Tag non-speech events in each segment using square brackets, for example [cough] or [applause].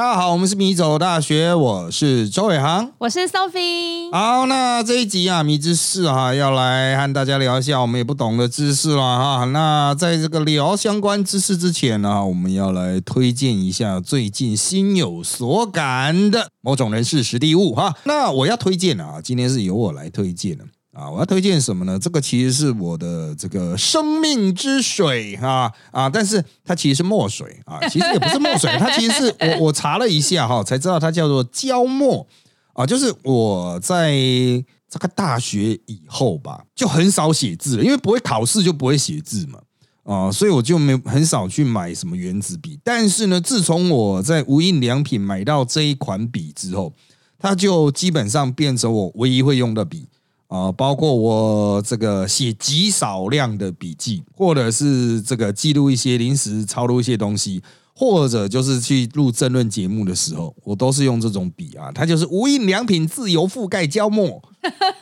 大家好，我们是米走大学，我是周伟航，我是 Sophie。好，那这一集啊，米知识啊，要来和大家聊一下我们也不懂的知识了哈。那在这个聊相关知识之前呢，我们要来推荐一下最近心有所感的某种人事实地物哈。那我要推荐啊，今天是由我来推荐的。啊，我要推荐什么呢？这个其实是我的这个生命之水啊啊！但是它其实是墨水啊，其实也不是墨水，[laughs] 它其实是我我查了一下哈，才知道它叫做胶墨啊。就是我在这个大学以后吧，就很少写字了，因为不会考试就不会写字嘛啊，所以我就没很少去买什么原子笔。但是呢，自从我在无印良品买到这一款笔之后，它就基本上变成我唯一会用的笔。啊，包括我这个写极少量的笔记，或者是这个记录一些临时抄录一些东西，或者就是去录争论节目的时候，我都是用这种笔啊。它就是无印良品自由覆盖胶墨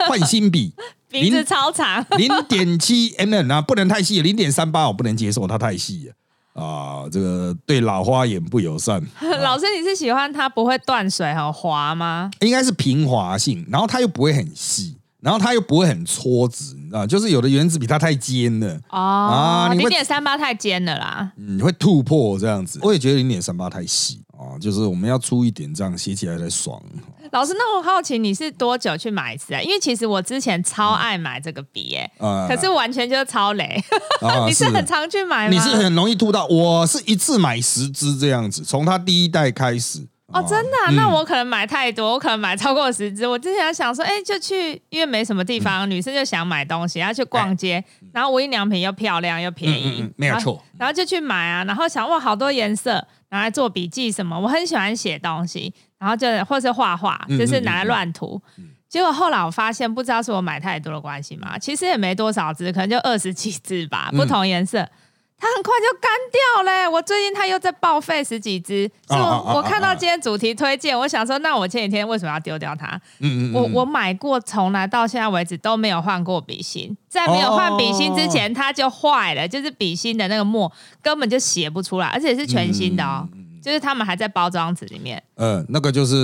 换新笔，[laughs] 名字超长，零点七 mm 啊，不能太细，零点三八我不能接受，它太细了啊，这个对老花眼不友善。[laughs] 老师，你是喜欢它不会断水很滑吗？应该是平滑性，然后它又不会很细。然后它又不会很搓直，你知道，就是有的原子笔它太尖了哦啊，零点三八太尖了啦，你会突破这样子。我也觉得零点三八太细啊，就是我们要粗一点，这样写起来才爽。老师，那我好奇你是多久去买一次啊？因为其实我之前超爱买这个笔，哎，可是完全就是超雷。[laughs] 你是很常去买吗？你是很容易吐到，我是一次买十支这样子，从它第一代开始。哦，真的？那我可能买太多，我可能买超过十支。我之前想说，哎，就去，因为没什么地方，女生就想买东西，要去逛街，然后无印良品又漂亮又便宜，没有错。然后就去买啊，然后想哇，好多颜色，拿来做笔记什么。我很喜欢写东西，然后就或是画画，就是拿来乱涂。结果后来我发现，不知道是我买太多的关系嘛，其实也没多少支，可能就二十几支吧，不同颜色。它很快就干掉嘞！我最近它又在报废十几只，是我我看到今天主题推荐，我想说，那我前几天为什么要丢掉它？嗯嗯我我买过，从来到现在为止都没有换过笔芯，在没有换笔芯之前，它就坏了，就是笔芯的那个墨根本就写不出来，而且是全新的哦，就是他们还在包装纸里面。呃，那个就是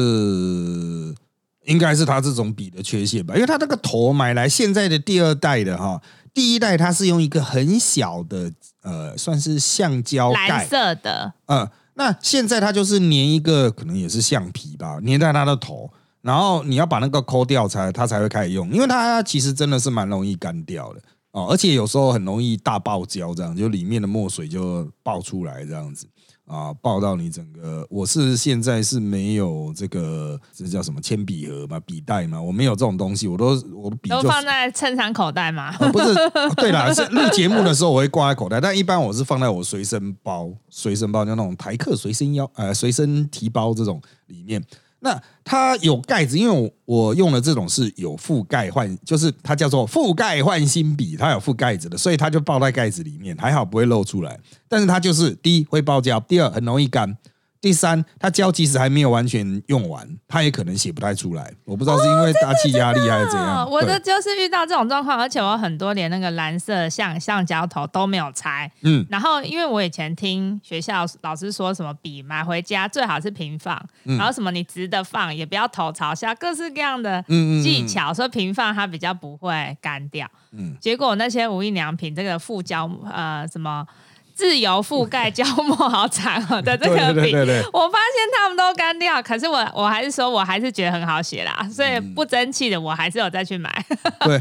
应该是它这种笔的缺陷吧，因为它那个头买来现在的第二代的哈。第一代它是用一个很小的呃，算是橡胶盖，蓝色的。嗯，那现在它就是粘一个，可能也是橡皮吧，粘在它的头，然后你要把那个抠掉才它才会开始用，因为它其实真的是蛮容易干掉的哦，而且有时候很容易大爆胶，这样就里面的墨水就爆出来这样子。啊，抱到你整个！我是现在是没有这个，这叫什么铅笔盒嘛，笔袋嘛，我没有这种东西，我都我的笔都放在衬衫口袋嘛。[laughs] 不是，对啦，是录节目的时候我会挂在口袋，但一般我是放在我随身包，随身包就那种台客随身腰，呃，随身提包这种里面。那它有盖子，因为我我用的这种是有覆盖换，就是它叫做覆盖换新笔，它有覆盖子的，所以它就包在盖子里面，还好不会漏出来。但是它就是第一会爆胶，第二很容易干。第三，它胶即使还没有完全用完，它也可能写不太出来。我不知道是因为大气压力还是怎样。我的就是遇到这种状况，而且我很多连那个蓝色橡橡胶头都没有拆。嗯，然后因为我以前听学校老师说什么笔买回家最好是平放，然后什么你直的放也不要头朝下，各式各样的技巧，说平放它比较不会干掉。嗯，结果那些无印良品这个附胶呃什么。自由覆盖胶膜好长哦的这个笔，我发现他们都干掉，可是我我还是说我还是觉得很好写啦，所以不争气的我还是有再去买。对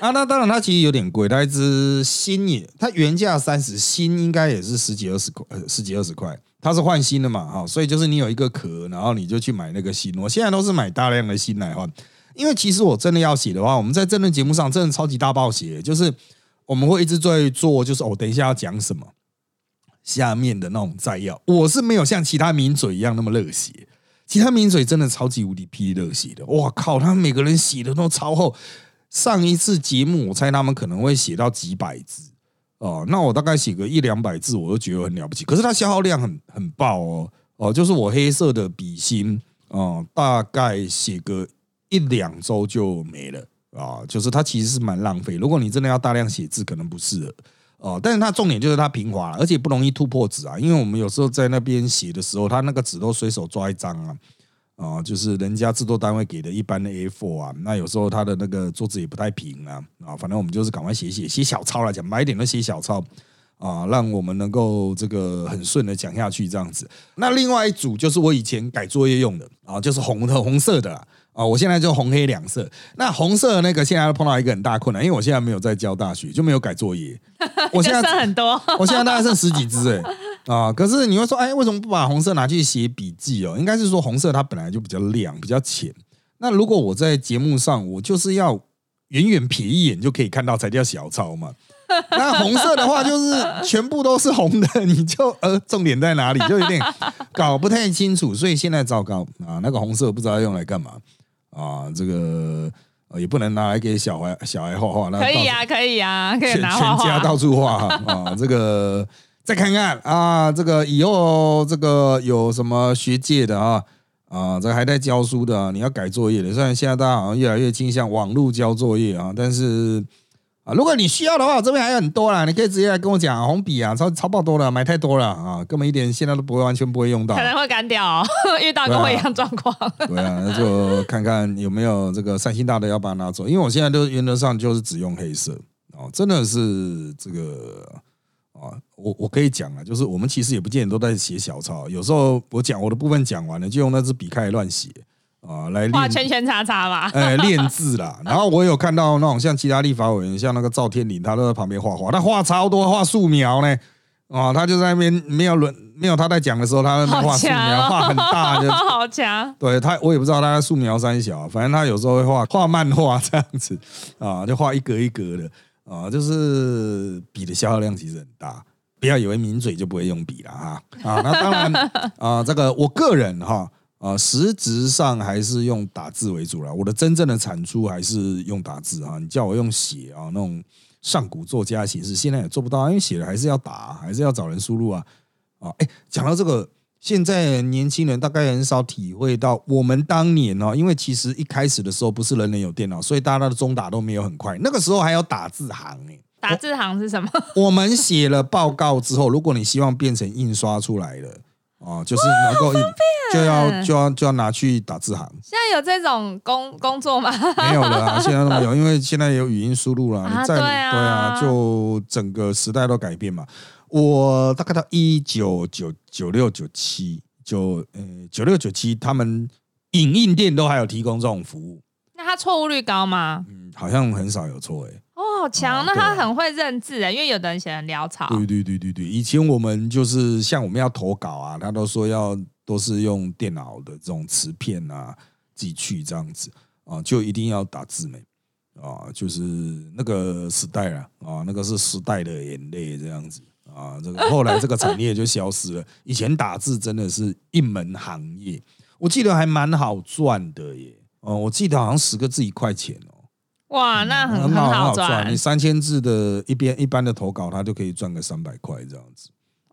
啊，那当然它其实有点贵，它一支新也，它原价三十，新应该也是十几二十块，十几二十块，它是换新的嘛，哈，所以就是你有一个壳，然后你就去买那个新。我现在都是买大量的新来换，因为其实我真的要写的话，我们在这论节目上真的超级大爆写，就是我们会一直在做，就是哦，等一下要讲什么。下面的那种摘要，我是没有像其他名嘴一样那么热血。其他名嘴真的超级无敌霹热血的，哇靠！他们每个人写的都超厚。上一次节目，我猜他们可能会写到几百字哦。那我大概写个一两百字，我都觉得很了不起。可是它消耗量很很爆哦哦，就是我黑色的笔芯哦，大概写个一两周就没了啊。就是它其实是蛮浪费。如果你真的要大量写字，可能不适合。哦，但是它重点就是它平滑，而且不容易突破纸啊。因为我们有时候在那边写的时候，它那个纸都随手抓一张啊，啊，就是人家制作单位给的一般的 A4 啊，那有时候它的那个桌子也不太平啊，啊，反正我们就是赶快写写写小抄来讲，买一点都写小抄啊，让我们能够这个很顺的讲下去这样子。那另外一组就是我以前改作业用的啊，就是红的红色的。啊，我现在就红黑两色。那红色那个现在碰到一个很大困难，因为我现在没有在教大学，就没有改作业。[laughs] 我现在剩很多，[laughs] 我现在大概剩十几支哎啊！可是你会说，哎，为什么不把红色拿去写笔记哦？应该是说红色它本来就比较亮、比较浅。那如果我在节目上，我就是要远远瞥一眼就可以看到才叫小抄嘛。那红色的话就是全部都是红的，你就呃重点在哪里，就有点搞不太清楚。所以现在糟糕啊，那个红色不知道用来干嘛。啊，这个也不能拿来给小孩小孩画画，那可以啊，可以啊，可以拿全家到处画啊。这个再看看啊，这个以后这个有什么学界的啊啊，这个还在教书的，你要改作业的。虽然现在大家好像越来越倾向网络交作业啊，但是。啊，如果你需要的话，我这边还有很多啦，你可以直接来跟我讲红笔啊，超超爆多了，买太多了啊，根本一点现在都不会完全不会用到，可能会干掉，遇到跟我一样状况。对啊，那就看看有没有这个三星大的要把它拿走，因为我现在都原则上就是只用黑色哦，真的是这个啊，我我可以讲啊，就是我们其实也不见得都在写小抄，有时候我讲我的部分讲完了，就用那支笔开始乱写。啊，来画圈圈叉叉嘛，哎，[laughs] 练字啦。然后我有看到那种像其他立法委员，像那个赵天麟，他都在旁边画画，他画超多，画素描呢。哦，他就在那边没有轮，没有他在讲的时候，他在那画素描，画很大，[laughs] 就好强。对他，我也不知道他在素描三小，反正他有时候会画画漫画这样子啊，就画一格一格的啊，就是笔的消耗量其实很大。不要以为抿嘴就不会用笔了哈啊，那当然 [laughs] 啊，这个我个人哈。啊，实质上还是用打字为主了。我的真正的产出还是用打字啊。你叫我用写啊，那种上古作家形式，现在也做不到，因为写了还是要打，还是要找人输入啊。啊，哎，讲到这个，现在年轻人大概很少体会到我们当年哦，因为其实一开始的时候不是人人有电脑，所以大家的中打都没有很快。那个时候还有打字行哎，打字行是什么？我们写了报告之后，如果你希望变成印刷出来的。哦，就是能够就要就要就要拿去打字行。现在有这种工工作吗？没有了啊，[laughs] 现在都没有，因为现在有语音输入了。你在对啊，就整个时代都改变嘛。我大概到一九九九六九七九呃九六九七，他们影印店都还有提供这种服务。错误率高吗？嗯，好像很少有错诶。好强！那他很会认字啊，因为有的人写很潦草。对对对对对，以前我们就是像我们要投稿啊，他都说要都是用电脑的这种磁片啊寄去这样子啊，就一定要打字没啊，就是那个时代了啊，那个是时代的眼泪这样子啊。这个后来这个产业就消失了。以前打字真的是一门行业，我记得还蛮好赚的耶。哦，我记得好像十个字一块钱哦。哇，那很很好赚！你三千字的一边一般的投稿，他就可以赚个三百块这样子。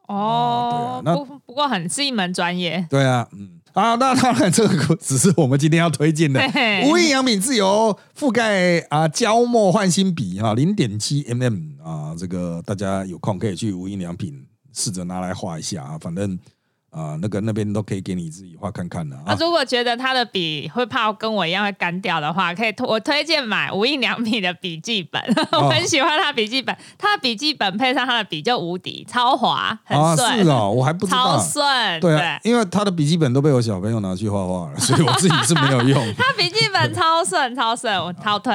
哦，对啊，那不过很是一门专业。对啊，嗯，啊，那当然这个只是我们今天要推荐的无印良品自由覆盖啊胶墨换新笔哈，零点七 mm 啊，这个大家有空可以去无印良品试着拿来画一下啊，反正。啊，那个那边都可以给你自己画看看的啊。如果觉得他的笔会怕跟我一样会干掉的话，可以我推荐买无印良品的笔记本。[laughs] 我很喜欢他笔记本，他的笔记本配上他的笔就无敌，超滑，很顺。是哦，我还不知道。超顺。对啊，因为他的笔记本都被我小朋友拿去画画了，所以我自己是没有用。[laughs] 他笔记本超顺，超顺，我超推。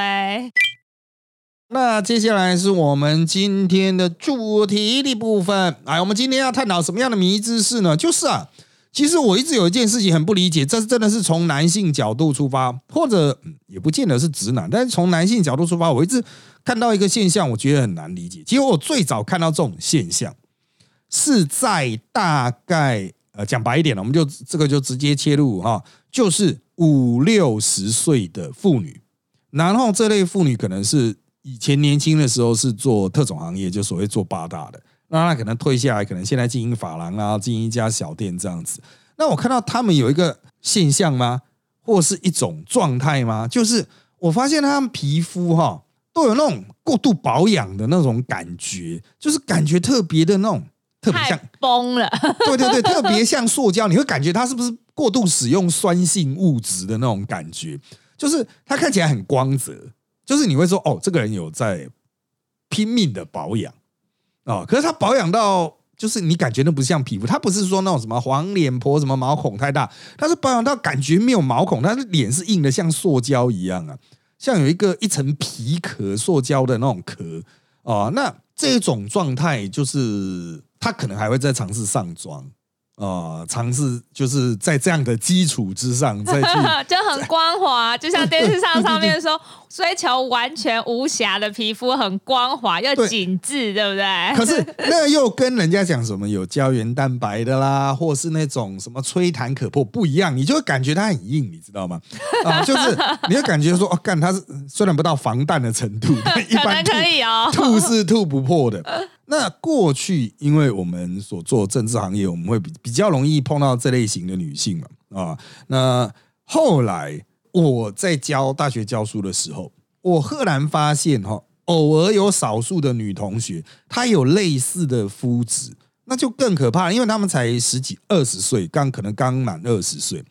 那接下来是我们今天的主题的部分。哎，我们今天要探讨什么样的迷知识呢？就是啊，其实我一直有一件事情很不理解，这是真的是从男性角度出发，或者也不见得是直男，但是从男性角度出发，我一直看到一个现象，我觉得很难理解。其实我最早看到这种现象是在大概呃讲白一点了，我们就这个就直接切入哈，就是五六十岁的妇女，然后这类妇女可能是。以前年轻的时候是做特种行业，就所谓做八大的，那他可能退下来，可能现在经营法廊啊，经营一家小店这样子。那我看到他们有一个现象吗？或是一种状态吗？就是我发现他们皮肤哈都有那种过度保养的那种感觉，就是感觉特别的那种，特别像崩了。对对对，特别像塑胶，你会感觉它是不是过度使用酸性物质的那种感觉？就是它看起来很光泽，就是你会说哦，这个人有在拼命的保养啊，可是他保养到。就是你感觉那不像皮肤，他不是说那种什么黄脸婆什么毛孔太大，他是保养到感觉没有毛孔，他的脸是硬的像塑胶一样啊，像有一个一层皮壳，塑胶的那种壳啊。那这种状态就是他可能还会再尝试上妆。呃，尝试就是在这样的基础之上再去，[laughs] 就很光滑，就像电视上上面说，[laughs] 追求完全无瑕的皮肤，很光滑又紧致，对不对？可是那又跟人家讲什么有胶原蛋白的啦，或是那种什么吹弹可破不一样，你就会感觉它很硬，你知道吗？啊，[laughs] 就是你会感觉说，哦，干它是虽然不到防弹的程度，一般可以哦，吐是吐不破的。那过去，因为我们所做政治行业，我们会比比较容易碰到这类型的女性嘛啊。那后来我在教大学教书的时候，我赫然发现哈，偶尔有少数的女同学，她有类似的肤质，那就更可怕，因为她们才十几二十岁，刚可能刚满二十岁，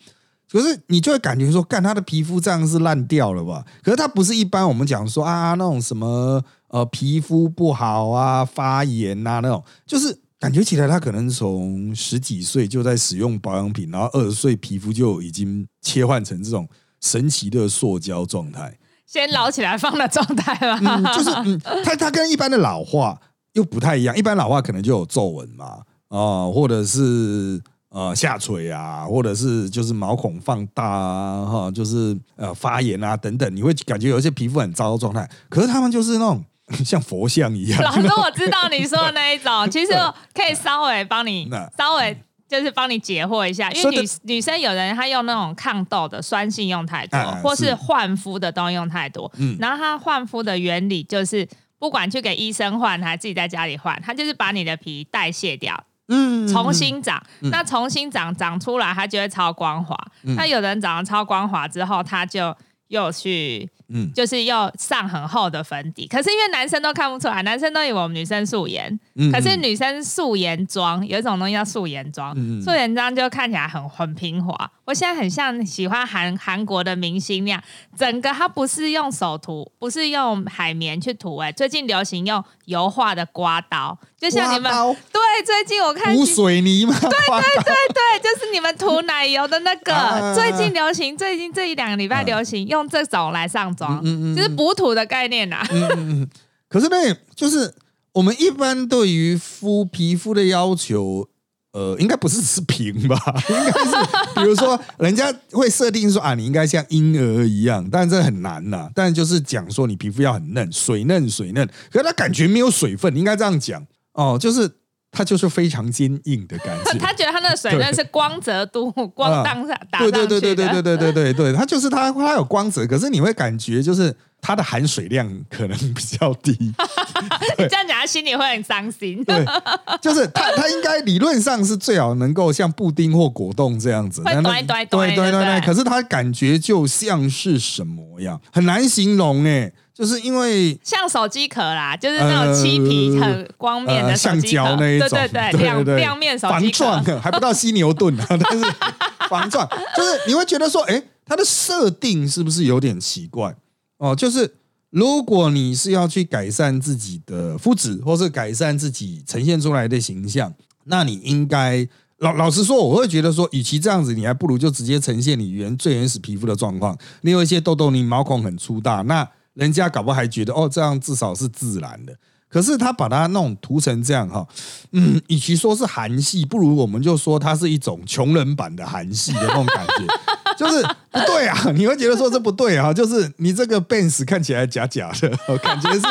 可是你就会感觉说，干他的皮肤这样是烂掉了吧？可是他不是一般我们讲说啊那种什么。呃，皮肤不好啊，发炎呐，那种就是感觉起来，他可能从十几岁就在使用保养品，然后二十岁皮肤就已经切换成这种神奇的塑胶状态，先老起来放的状态了。就是，嗯，它它跟一般的老化又不太一样，一般老化可能就有皱纹嘛，啊，或者是呃下垂啊，或者是就是毛孔放大啊，哈，就是呃发炎啊等等，你会感觉有一些皮肤很糟的状态。可是他们就是那种。[laughs] 像佛像一样。老师，[laughs] 我知道你说的那一种，其实可以稍微帮你，[laughs] 稍微就是帮你解惑一下。因为女女生有人她用那种抗痘的酸性用太多，或是焕肤的东西用太多。嗯，然后她焕肤的原理就是，不管去给医生换，还是自己在家里换，她就是把你的皮代谢掉，嗯，重新长。那重新长长出来，它就会超光滑。那有人长得超光滑之后，他就又去。嗯，就是又上很厚的粉底，可是因为男生都看不出来，男生都以为我们女生素颜，可是女生素颜妆有一种东西叫素颜妆，素颜妆就看起来很很平滑。我现在很像喜欢韩韩国的明星那样，整个它不是用手涂，不是用海绵去涂，哎，最近流行用油画的刮刀，就像你们对，最近我看涂水泥吗？对对 [laughs] 对对，就是你们涂奶油的那个，最近流行，最近这一两个礼拜流行用这种来上。妆，嗯嗯，就是补土的概念呐。嗯嗯，可是呢，就是我们一般对于肤皮肤的要求，呃，应该不是是平吧？[laughs] 应该是，比如说，人家会设定说啊，你应该像婴儿一样，但这很难呐。但就是讲说，你皮肤要很嫩，水嫩水嫩，可是它感觉没有水分，应该这样讲哦，就是。它就是非常坚硬的感觉。[laughs] 他觉得他那个水那是光泽度、光当下打上去的。对对对对对对对对对，它就是它它有光泽，可是你会感觉就是它的含水量可能比较低。[laughs] 你这样讲，他心里会很伤心。对，就是它它应该理论上是最好能够像布丁或果冻这样子，对对对对对对。可是它感觉就像是什么样，很难形容哎。就是因为像手机壳啦，就是那种漆皮很光面的橡胶那一种，对对对，亮亮面手机防撞还不到犀牛盾啊，[laughs] 但是防撞就是你会觉得说，哎，它的设定是不是有点奇怪哦？就是如果你是要去改善自己的肤质，或是改善自己呈现出来的形象，那你应该老老实说，我会觉得说，与其这样子，你还不如就直接呈现你原最原始皮肤的状况。你有一些痘痘，你毛孔很粗大，那人家搞不好还觉得哦，这样至少是自然的。可是他把它弄涂成这样哈，嗯，与其说是韩系，不如我们就说它是一种穷人版的韩系的那种感觉，[laughs] 就是不对啊！你会觉得说这不对啊，就是你这个 Benz 看起来假假的，感觉是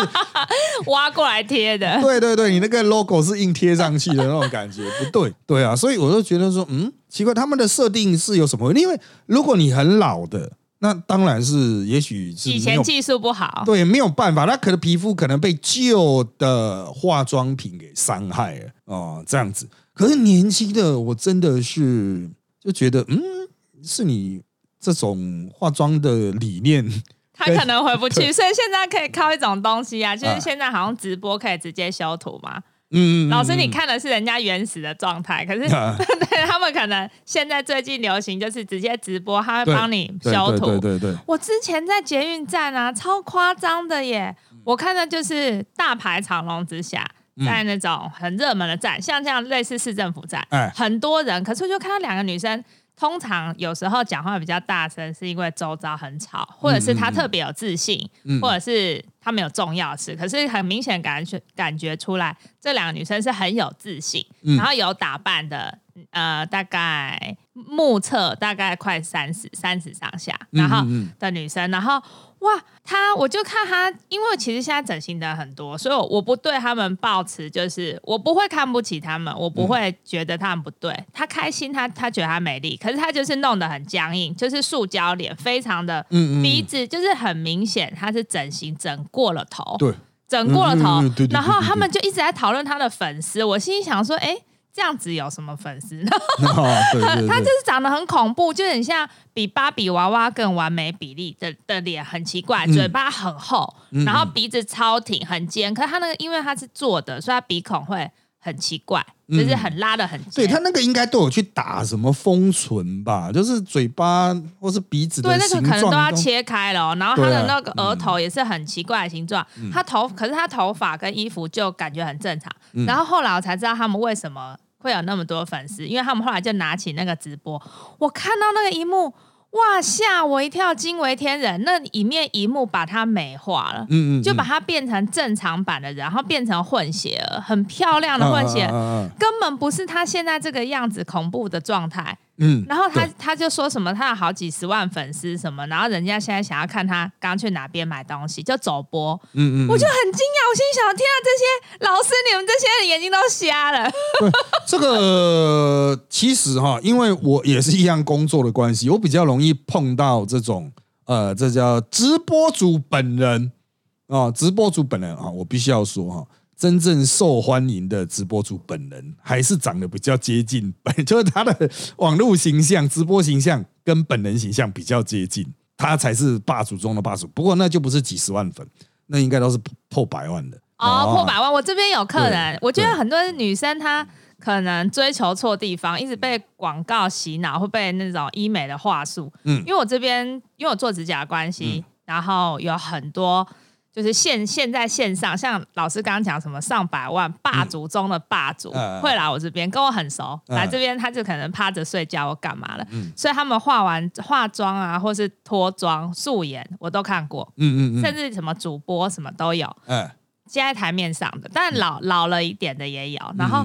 [laughs] 挖过来贴的。对对对，你那个 logo 是硬贴上去的那种感觉，不对，对啊，所以我就觉得说，嗯，奇怪，他们的设定是有什么？因为如果你很老的。那当然是，也许是以前技术不好，对，没有办法，他可能皮肤可能被旧的化妆品给伤害了哦，这样子。可是年轻的我真的是就觉得，嗯，是你这种化妆的理念 [laughs] 他可能回不去，所以现在可以靠一种东西啊，就是现在好像直播可以直接修图嘛。嗯，老师，你看的是人家原始的状态，可是 [laughs] [laughs] 对他们可能现在最近流行就是直接直播，他会帮你修图。对对对。我之前在捷运站啊，超夸张的耶！我看的就是大排长龙之下，在那种很热门的站，像这样类似市政府站，很多人，可是就看到两个女生。通常有时候讲话比较大声，是因为周遭很吵，或者是他特别有自信，或者是他没有重要事。可是很明显感觉感觉出来，这两个女生是很有自信，然后有打扮的，呃，大概目测大概快三十三十上下，然后的女生，然后。哇，她我就看她，因为其实现在整形的很多，所以我不对他们抱持，就是我不会看不起他们，我不会觉得他们不对。她开心，她她觉得她美丽，可是她就是弄得很僵硬，就是塑胶脸，非常的鼻子就是很明显，她是整形整过了头，对，整过了头。然后他们就一直在讨论他的粉丝，我心里想说，哎。这样子有什么粉丝？[laughs] 他就是长得很恐怖，就很像比芭比娃娃更完美比例的的脸，很奇怪，嘴巴很厚，然后鼻子超挺很尖。可是他那个因为他是做的，所以他鼻孔会很奇怪，就是很拉的很。对他那个应该都有去打什么封唇吧，就是嘴巴或是鼻子对那个可能都要切开了。然后他的那个额头也是很奇怪的形状，他头可是他头发跟衣服就感觉很正常。然后后来我才知道他们为什么。会有那么多粉丝，因为他们后来就拿起那个直播，我看到那个一幕，哇，吓我一跳，惊为天人。那里面一幕把它美化了，嗯嗯，就把它变成正常版的人，然后变成混血儿，很漂亮的混血，根本不是他现在这个样子恐怖的状态。嗯，然后他他就说什么他有好几十万粉丝什么，然后人家现在想要看他刚去哪边买东西，就走播。嗯嗯，我就很惊讶，我心想：天啊，这些老师，你们这些人眼睛都瞎了。这个其实哈，因为我也是一样工作的关系，我比较容易碰到这种呃，这叫直播主本人啊，直播主本人啊，我必须要说哈。真正受欢迎的直播主本人还是长得比较接近，[laughs] 就是他的网络形象、直播形象跟本人形象比较接近，他才是霸主中的霸主。不过那就不是几十万粉，那应该都是破百万的哦，破百万。我这边有客人，我觉得很多女生她可能追求错地方，一直被广告洗脑，会被那种医美的话术。嗯，因为我这边因为我做指甲关系，然后有很多。就是现现在线上，像老师刚刚讲什么上百万霸主中的霸主会来我这边，跟我很熟，来这边他就可能趴着睡觉或干嘛了，所以他们化完化妆啊，或是脱妆素颜，我都看过，嗯嗯嗯，甚至什么主播什么都有，嗯，现在台面上的，但老老了一点的也有，然后。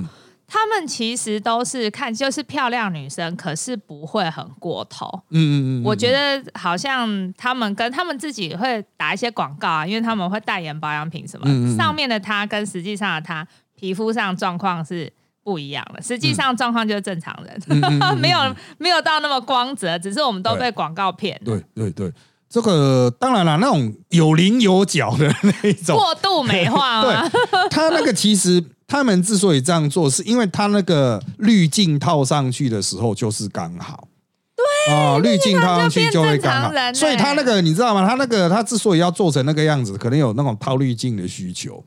他们其实都是看就是漂亮女生，可是不会很过头。嗯嗯嗯，我觉得好像他们跟他们自己会打一些广告啊，因为他们会代言保养品什么。上面的她跟实际上的她皮肤上状况是不一样的，实际上状况就是正常人，[laughs] 没有没有到那么光泽，只是我们都被广告骗。对对对，这个当然了，那种有棱有角的那种过度美化吗？[laughs] 他那个其实。他们之所以这样做，是因为他那个滤镜套上去的时候就是刚好，对啊，滤镜套上去就会刚好，所以他那个你知道吗？他那个他之所以要做成那个样子，可能有那种套滤镜的需求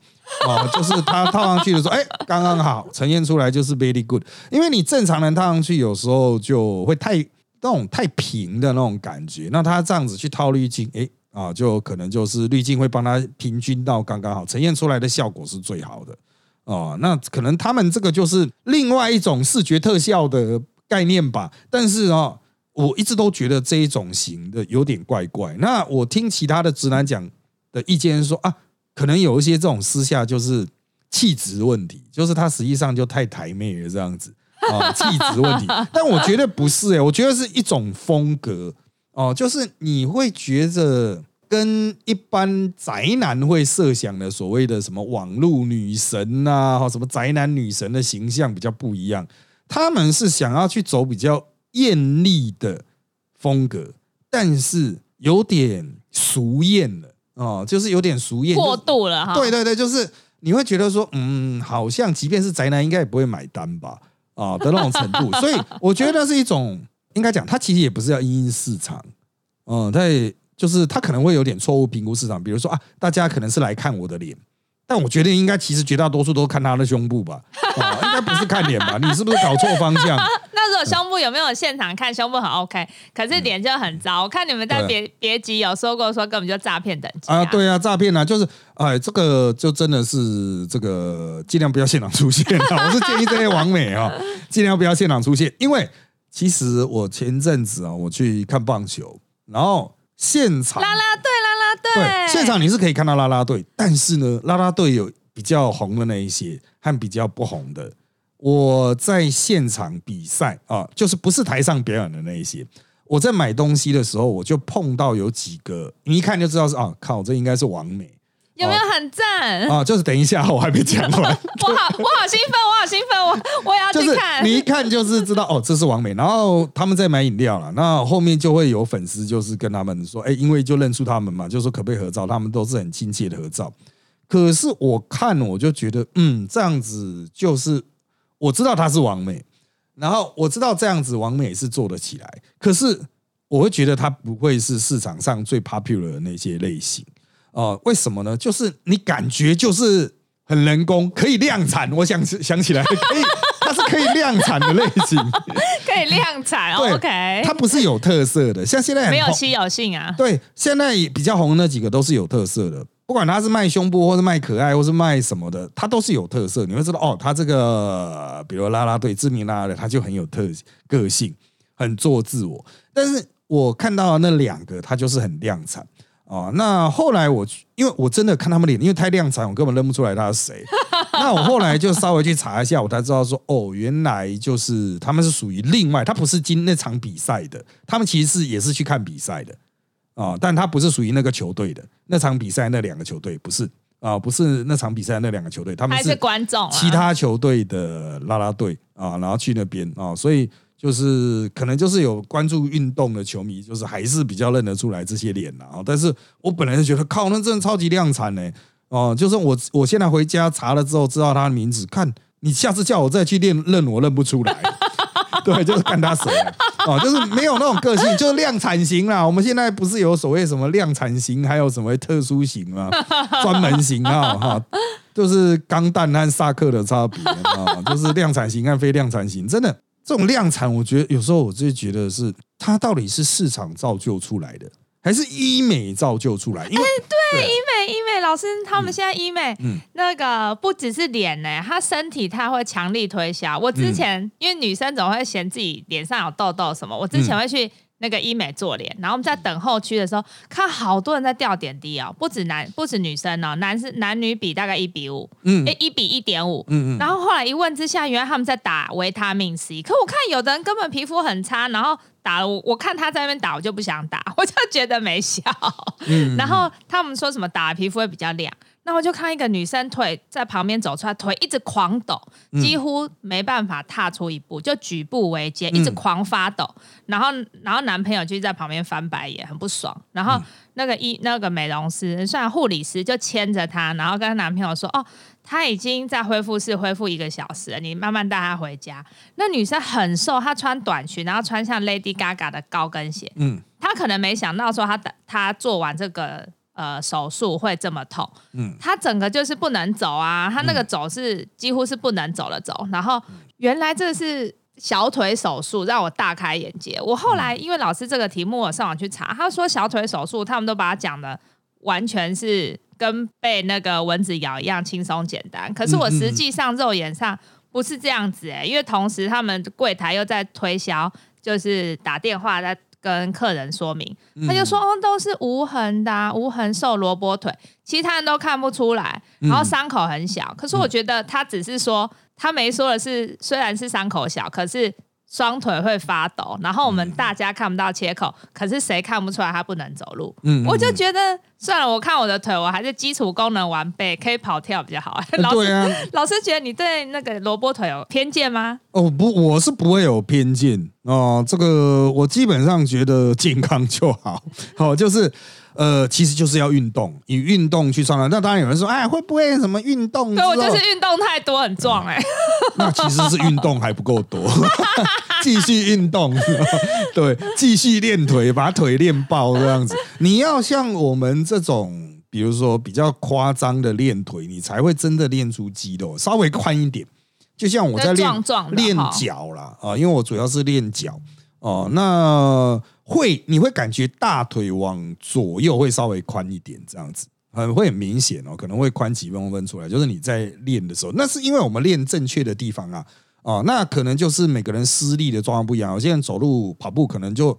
啊，[laughs] 就是他套上去的时候，哎，刚刚好呈现出来就是 very good。因为你正常人套上去有时候就会太那种太平的那种感觉，那他这样子去套滤镜，哎啊，就可能就是滤镜会帮他平均到刚刚好，呈现出来的效果是最好的。哦，那可能他们这个就是另外一种视觉特效的概念吧。但是啊，我一直都觉得这一种型的有点怪怪。那我听其他的直男讲的意见说啊，可能有一些这种私下就是气质问题，就是他实际上就太台妹了这样子啊，气质问题。但我觉得不是哎，我觉得是一种风格哦，就是你会觉得。跟一般宅男会设想的所谓的什么网络女神呐，或什么宅男女神的形象比较不一样。他们是想要去走比较艳丽的风格，但是有点俗艳了哦，就是有点俗艳过度了哈。对对对，就是你会觉得说，嗯，好像即便是宅男，应该也不会买单吧？啊的那种程度。[laughs] 所以我觉得是一种，应该讲，它其实也不是要因应市场，嗯，在。就是他可能会有点错误评估市场，比如说啊，大家可能是来看我的脸。但我觉得应该其实绝大多数都看他的胸部吧，啊，应该不是看脸吧？你是不是搞错方向？[laughs] 那如果胸部有没有现场看胸部很 OK，可是脸就很糟。我看你们在别别集有说过，说根本就诈骗等级啊！对啊，诈骗啊，就是哎，这个就真的是这个尽量不要现场出现啊！我是建议这些网美啊，[laughs] 尽量不要现场出现，因为其实我前阵子啊，我去看棒球，然后现场啦啦队。对，现场你是可以看到啦啦队，但是呢，啦啦队有比较红的那一些和比较不红的。我在现场比赛啊，就是不是台上表演的那一些。我在买东西的时候，我就碰到有几个，你一看就知道是啊，靠，这应该是王美。有没有很赞啊？就是等一下，我还没讲完。[laughs] 我好，我好兴奋，我好兴奋，我我也要去看。你一看就是知道哦，这是王美。然后他们在买饮料了，那后面就会有粉丝就是跟他们说，哎，因为就认出他们嘛，就说可不可以合照？他们都是很亲切的合照。可是我看我就觉得，嗯，这样子就是我知道他是王美，然后我知道这样子王美是做得起来，可是我会觉得他不会是市场上最 popular 的那些类型。哦，为什么呢？就是你感觉就是很人工，可以量产。我想想起来，可以，它是可以量产的类型，[laughs] 可以量产。OK，它不是有特色的，像现在没有稀有性啊。对，现在比较红的那几个都是有特色的，不管他是卖胸部，或是卖可爱，或是卖什么的，它都是有特色。你会知道，哦，他这个比如拉拉队知名拉拉队，它就很有特个性，很做自我。但是我看到那两个，他就是很量产。哦，那后来我因为我真的看他们脸，因为太亮产，我根本认不出来他是谁。[laughs] 那我后来就稍微去查一下，我才知道说，哦，原来就是他们是属于另外，他不是今那场比赛的，他们其实是也是去看比赛的啊，但他不是属于那个球队的那场比赛那两个球队不是啊，不是那场比赛那两个球队，他们是观众，其他球队的啦啦队啊，然后去那边啊，所以。就是可能就是有关注运动的球迷，就是还是比较认得出来这些脸啊。但是我本来就觉得，靠，那真的超级量产呢。哦，就是我我现在回家查了之后，知道他的名字，看你下次叫我再去练认，我认不出来。[laughs] 对，就是看他谁哦，就是没有那种个性，就是量产型啦。我们现在不是有所谓什么量产型，还有什么特殊型啊，专门型啊，哈，就是钢弹和萨克的差别啊，就是量产型和非量产型，真的。这种量产，我觉得有时候我就觉得是它到底是市场造就出来的，还是医美造就出来？因为对医美，医美老师他们现在医美，那个不只是脸呢，他身体他会强力推销。我之前因为女生总会嫌自己脸上有痘痘什么，我之前会去。那个医美做脸，然后我们在等候区的时候，看好多人在吊点滴哦，不止男，不止女生哦，男是男女比大概一比五，嗯，一比一点五，嗯嗯，然后后来一问之下，原来他们在打维他命 C，可我看有的人根本皮肤很差，然后打了我，我看他在那边打，我就不想打，我就觉得没效，嗯，然后他们说什么打皮肤会比较亮。那我就看一个女生腿在旁边走出来，腿一直狂抖，几乎没办法踏出一步，就举步维艰，一直狂发抖。然后，然后男朋友就在旁边翻白眼，很不爽。然后那个医那个美容师，算护理师，就牵着她，然后跟她男朋友说：“哦，她已经在恢复室恢复一个小时了，你慢慢带她回家。”那女生很瘦，她穿短裙，然后穿像 Lady Gaga 的高跟鞋。嗯，她可能没想到说，她她做完这个。呃，手术会这么痛，嗯，他整个就是不能走啊，他那个走是几乎是不能走了走，然后原来这是小腿手术，让我大开眼界。我后来因为老师这个题目，我上网去查，他说小腿手术他们都把它讲的完全是跟被那个蚊子咬一样轻松简单，可是我实际上肉眼上不是这样子哎，因为同时他们柜台又在推销，就是打电话在。跟客人说明，他就说哦，都是无痕的，无痕瘦萝卜腿，其他人都看不出来，然后伤口很小。可是我觉得他只是说，他没说的是，虽然是伤口小，可是。双腿会发抖，然后我们大家看不到切口，可是谁看不出来他不能走路？嗯，我就觉得算了，我看我的腿，我还是基础功能完备，可以跑跳比较好。[laughs] 对啊，老师觉得你对那个萝卜腿有偏见吗？哦不，我是不会有偏见哦。这个我基本上觉得健康就好，好就是呃，其实就是要运动，以运动去上来。那当然有人说，哎，会不会什么运动？对我就是运动太多，很壮哎。[laughs] 那其实是运动还不够多，[laughs] 继续运动，[laughs] 对，继续练腿，把腿练爆这样子。你要像我们这种，比如说比较夸张的练腿，你才会真的练出肌肉，稍微宽一点。就像我在练练脚啦，啊，因为我主要是练脚哦，那。会，你会感觉大腿往左右会稍微宽一点，这样子很会很明显哦，可能会宽几公分出来。就是你在练的时候，那是因为我们练正确的地方啊，哦，那可能就是每个人施力的状况不一样。有些人走路跑步可能就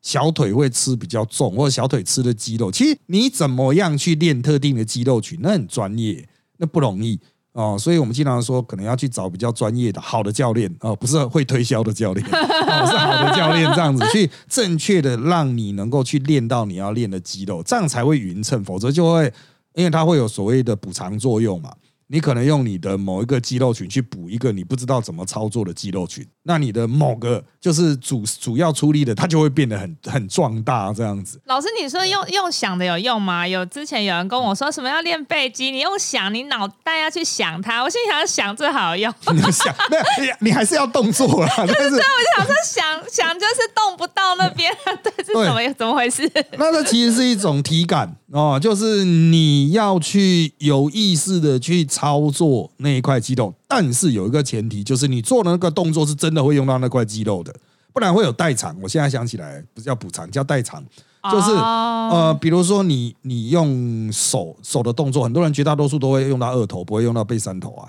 小腿会吃比较重，或者小腿吃的肌肉。其实你怎么样去练特定的肌肉群，那很专业，那不容易。哦，所以我们经常说，可能要去找比较专业的、好的教练哦，不是会推销的教练，[laughs] 哦，是好的教练，这样子去正确的让你能够去练到你要练的肌肉，这样才会匀称，否则就会，因为它会有所谓的补偿作用嘛。你可能用你的某一个肌肉群去补一个你不知道怎么操作的肌肉群，那你的某个就是主主要出力的，它就会变得很很壮大这样子。老师，你说用用想的有用吗？有之前有人跟我说什么要练背肌，你用想，你脑袋要去想它。我心想想最好用，你想没有，你还是要动作 [laughs] 啦。但是我就想说想想就是动不到那边，[laughs] 对，是怎么怎么回事？那这其实是一种体感哦，就是你要去有意识的去。操作那一块肌肉，但是有一个前提，就是你做的那个动作是真的会用到那块肌肉的，不然会有代偿。我现在想起来，不是叫补偿，叫代偿，就是呃，比如说你你用手手的动作，很多人绝大多数都会用到二头，不会用到背三头啊。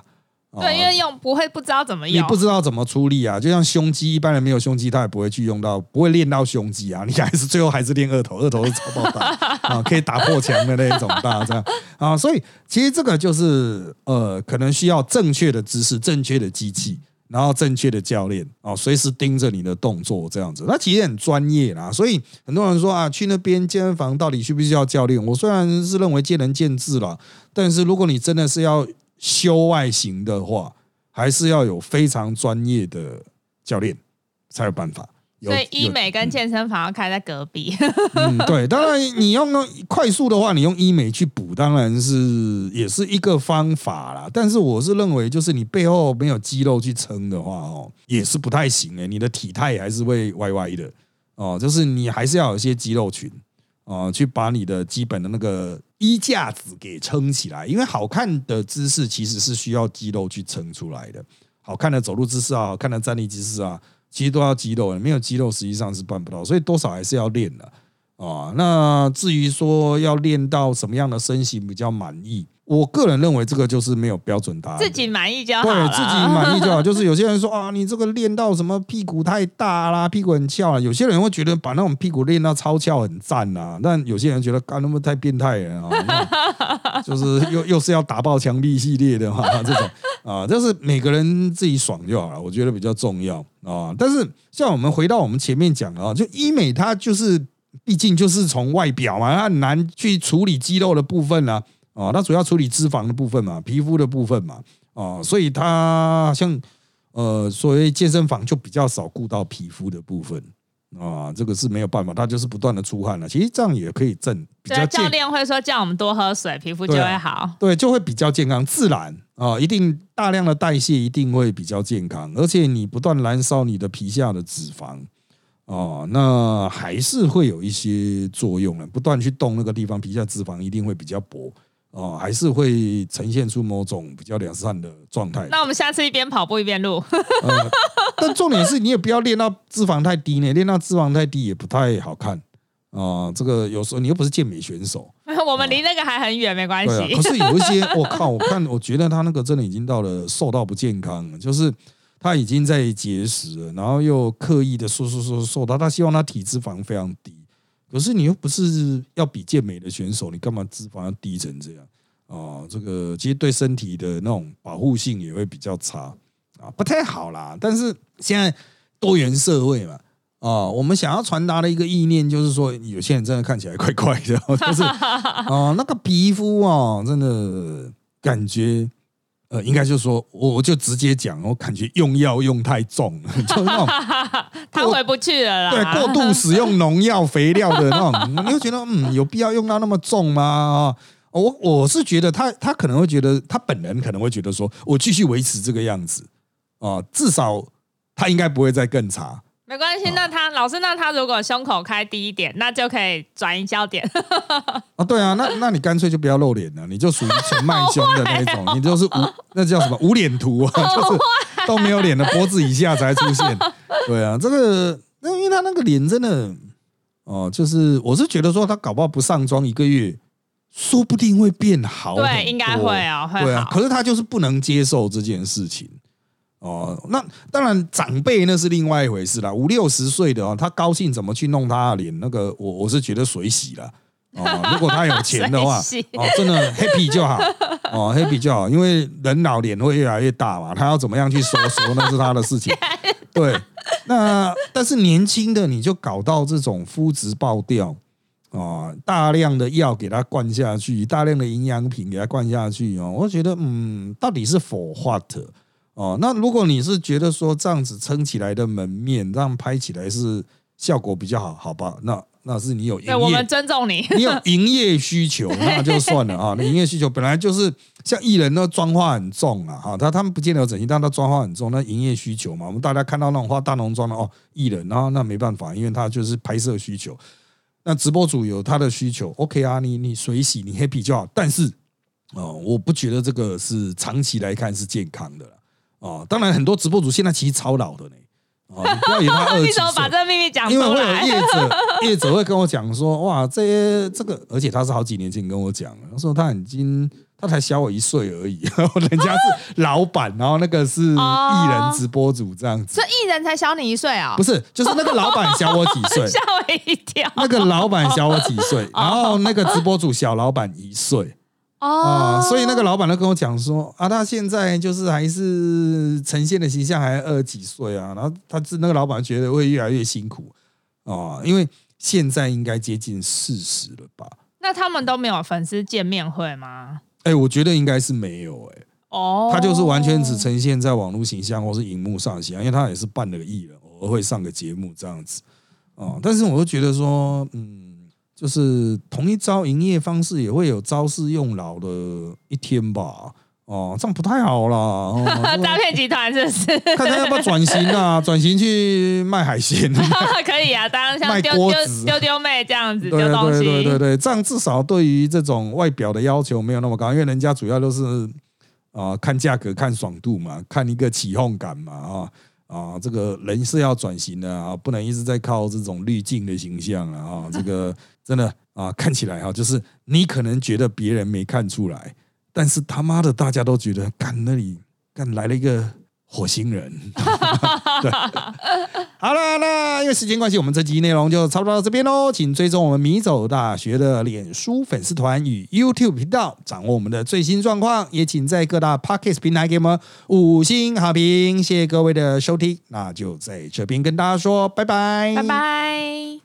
对，因为用不会不知道怎么用，你不知道怎么出力啊。就像胸肌，一般人没有胸肌，他也不会去用到，不会练到胸肌啊。你还是最后还是练二头，二头是超爆大啊，可以打破墙的那一种大这样啊。所以其实这个就是呃，可能需要正确的姿势、正确的机器，然后正确的教练啊，随时盯着你的动作这样子。那其实很专业啦。所以很多人说啊，去那边健身房到底需不需要教练？我虽然是认为见仁见智了，但是如果你真的是要。修外形的话，还是要有非常专业的教练才有办法。所以医美跟健身房要开在隔壁。嗯，对，当然你用快速的话，你用医美去补，当然是也是一个方法啦。但是我是认为，就是你背后没有肌肉去撑的话，哦，也是不太行诶。你的体态还是会歪歪的哦。就是你还是要有一些肌肉群啊，去把你的基本的那个。衣架子给撑起来，因为好看的姿势其实是需要肌肉去撑出来的。好看的走路姿势啊，好看的站立姿势啊，其实都要肌肉，没有肌肉实际上是办不到，所以多少还是要练的啊。那至于说要练到什么样的身形比较满意？我个人认为这个就是没有标准答案，自己满意就好。对自己满意就好。[laughs] 就是有些人说啊，你这个练到什么屁股太大啦，屁股很翘啦。有些人会觉得把那种屁股练到超翘很赞啊，但有些人觉得干那么太变态了啊，[laughs] 就是又又是要打爆墙壁系列的哈，[laughs] 这种啊，就是每个人自己爽就好了，我觉得比较重要啊。但是像我们回到我们前面讲的啊，就医美它就是毕竟就是从外表嘛，它很难去处理肌肉的部分啊。哦，它主要处理脂肪的部分嘛，皮肤的部分嘛，哦，所以它像呃，所谓健身房就比较少顾到皮肤的部分啊，这个是没有办法，它就是不断的出汗了。其实这样也可以正比较。教练会说叫我们多喝水，皮肤就会好。对，就会比较健康，自然啊，一定大量的代谢一定会比较健康，而且你不断燃烧你的皮下的脂肪哦，那还是会有一些作用的。不断去动那个地方，皮下脂肪一定会比较薄。哦，还是会呈现出某种比较良善的状态。那我们下次一边跑步一边录。但重点是你也不要练到脂肪太低呢，练到脂肪太低也不太好看啊。这个有时候你又不是健美选手，我们离那个还很远，没关系。可是有一些，[laughs] 我靠，我看我觉得他那个真的已经到了瘦到不健康，就是他已经在节食了，然后又刻意的瘦瘦瘦瘦到他希望他体脂肪非常低。可是你又不是要比健美的选手，你干嘛脂肪要低成这样啊？这个其实对身体的那种保护性也会比较差啊，不太好啦。但是现在多元社会嘛，啊，我们想要传达的一个意念就是说，有些人真的看起来怪怪的，[laughs] 就是啊，那个皮肤啊，真的感觉呃，应该就是说，我我就直接讲，我感觉用药用太重了，[laughs] 就那种 [laughs] 他回不去了啦。对过度使用农药、肥料的那种，[laughs] 你会觉得嗯，有必要用到那么重吗？啊，我我是觉得他他可能会觉得他本人可能会觉得说，我继续维持这个样子啊，至少他应该不会再更差。没关系，那他老师，那他如果胸口开低一点，那就可以转移焦点。啊，[laughs] 对啊，那那你干脆就不要露脸了，你就属于纯卖胸的那种，[laughs] 你就是无那叫什么无脸图啊，[laughs] 就是都没有脸的脖子以下才出现。对啊，这个那因为他那个脸真的哦，就是我是觉得说他搞不好不上妆一个月，说不定会变好。对，应该会啊，会啊。可是他就是不能接受这件事情。哦，那当然，长辈那是另外一回事啦。五六十岁的哦，他高兴怎么去弄他的脸，那个我我是觉得水洗了。哦，[laughs] 如果他有钱的话，哦，真的 happy [laughs] 就好，哦，happy 就好，因为人老脸会越来越大嘛，他要怎么样去收缩那是他的事情。[laughs] 对，那但是年轻的你就搞到这种肤质爆掉哦，大量的药给他灌下去，大量的营养品给他灌下去哦，我觉得嗯，到底是 for what？哦，那如果你是觉得说这样子撑起来的门面，这样拍起来是效果比较好，好吧？那那是你有营业，我们尊重你，[laughs] 你有营业需求，那就算了啊。你营业需求本来就是像艺人那妆化很重啊，哈，他他们不见得有整形，但他妆化很重，那营业需求嘛。我们大家看到那种化大浓妆的哦，艺人，然后那没办法，因为他就是拍摄需求。那直播主有他的需求，OK 啊，你你水洗你 happy 就好，但是哦，我不觉得这个是长期来看是健康的。哦，当然很多直播主现在其实超老的呢。哦，你不要以为他二十 [laughs] 你怎么把这个秘密讲？因为会有业者，[laughs] 业者会跟我讲说，哇，这些这个，而且他是好几年前跟我讲，他说他已经他才小我一岁而已，[laughs] 然后人家是老板，然后那个是艺人直播主这样子，所以艺人才小你一岁啊？不是，就是那个老板小我几岁，吓我一跳。那个老板小我几岁，然后那个直播主小老板一岁。哦，所以那个老板都跟我讲说啊，他现在就是还是呈现的形象还二十几岁啊，然后他是那个老板觉得会越来越辛苦啊，因为现在应该接近四十了吧？那他们都没有粉丝见面会吗？哎，我觉得应该是没有哎。哦，他就是完全只呈现在网络形象或是荧幕上形象，因为他也是扮了个艺人，偶尔会上个节目这样子哦。但是我就觉得说，嗯。就是同一招营业方式也会有招式用老的一天吧？哦，这样不太好啦。[laughs] 诈骗集团是不是？看他要不要转型啊？[laughs] 转型去卖海鲜？[laughs] 可以啊，当然像丢丢丢丢妹这样子丢东西。对对对对，这样至少对于这种外表的要求没有那么高，因为人家主要都是啊看价格、看爽度嘛，看一个起哄感嘛啊。啊，这个人是要转型的啊，不能一直在靠这种滤镜的形象啊！啊，这个 [laughs] 真的啊，看起来哈，就是你可能觉得别人没看出来，但是他妈的大家都觉得，干那里干来了一个。火星人，[laughs] 对，好了，那因为时间关系，我们这集内容就差不多到这边喽。请追踪我们米走大学的脸书粉丝团与 YouTube 频道，掌握我们的最新状况。也请在各大 Podcast 平台给我们五星好评。谢谢各位的收听，那就在这边跟大家说拜拜，拜拜。